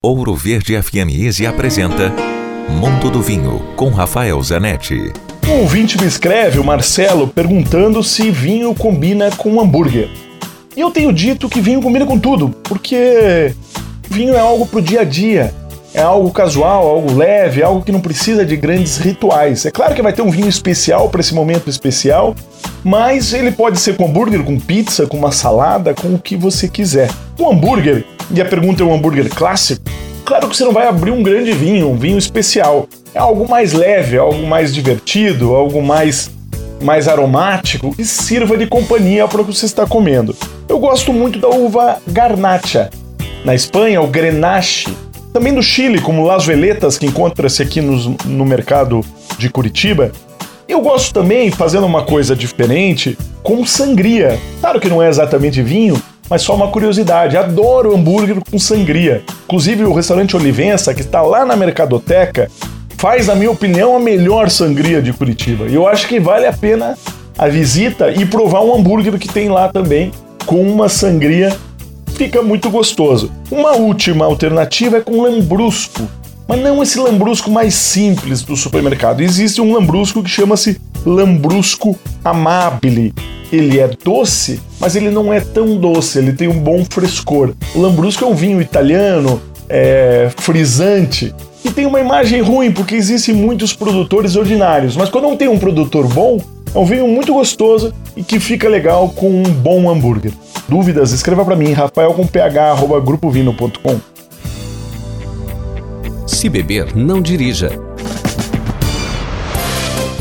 Ouro Verde FM Easy apresenta Mundo do Vinho com Rafael Zanetti. Um ouvinte me escreve, o Marcelo, perguntando se vinho combina com hambúrguer. E eu tenho dito que vinho combina com tudo, porque vinho é algo pro dia a dia. É algo casual, algo leve, algo que não precisa de grandes rituais. É claro que vai ter um vinho especial para esse momento especial, mas ele pode ser com hambúrguer, com pizza, com uma salada, com o que você quiser. Um hambúrguer e a pergunta é um hambúrguer clássico, claro que você não vai abrir um grande vinho, um vinho especial. É algo mais leve, algo mais divertido, algo mais mais aromático e sirva de companhia para o que você está comendo. Eu gosto muito da uva Garnacha. Na Espanha, o Grenache. Também do Chile, como Las Veletas, que encontra-se aqui no, no mercado de Curitiba. Eu gosto também, fazendo uma coisa diferente, com sangria. Claro que não é exatamente vinho, mas só uma curiosidade, adoro hambúrguer com sangria. Inclusive o restaurante Olivença, que está lá na Mercadoteca, faz, na minha opinião, a melhor sangria de Curitiba. E eu acho que vale a pena a visita e provar um hambúrguer que tem lá também, com uma sangria. Fica muito gostoso. Uma última alternativa é com lambrusco, mas não esse lambrusco mais simples do supermercado. Existe um lambrusco que chama-se lambrusco amabile, ele é doce, mas ele não é tão doce, ele tem um bom frescor. O Lambrusco é um vinho italiano, é, frisante, e tem uma imagem ruim, porque existem muitos produtores ordinários, mas quando não tem um produtor bom, é um vinho muito gostoso e que fica legal com um bom hambúrguer. Dúvidas? Escreva para mim, rafael com ph, grupovino.com. Se beber, não dirija.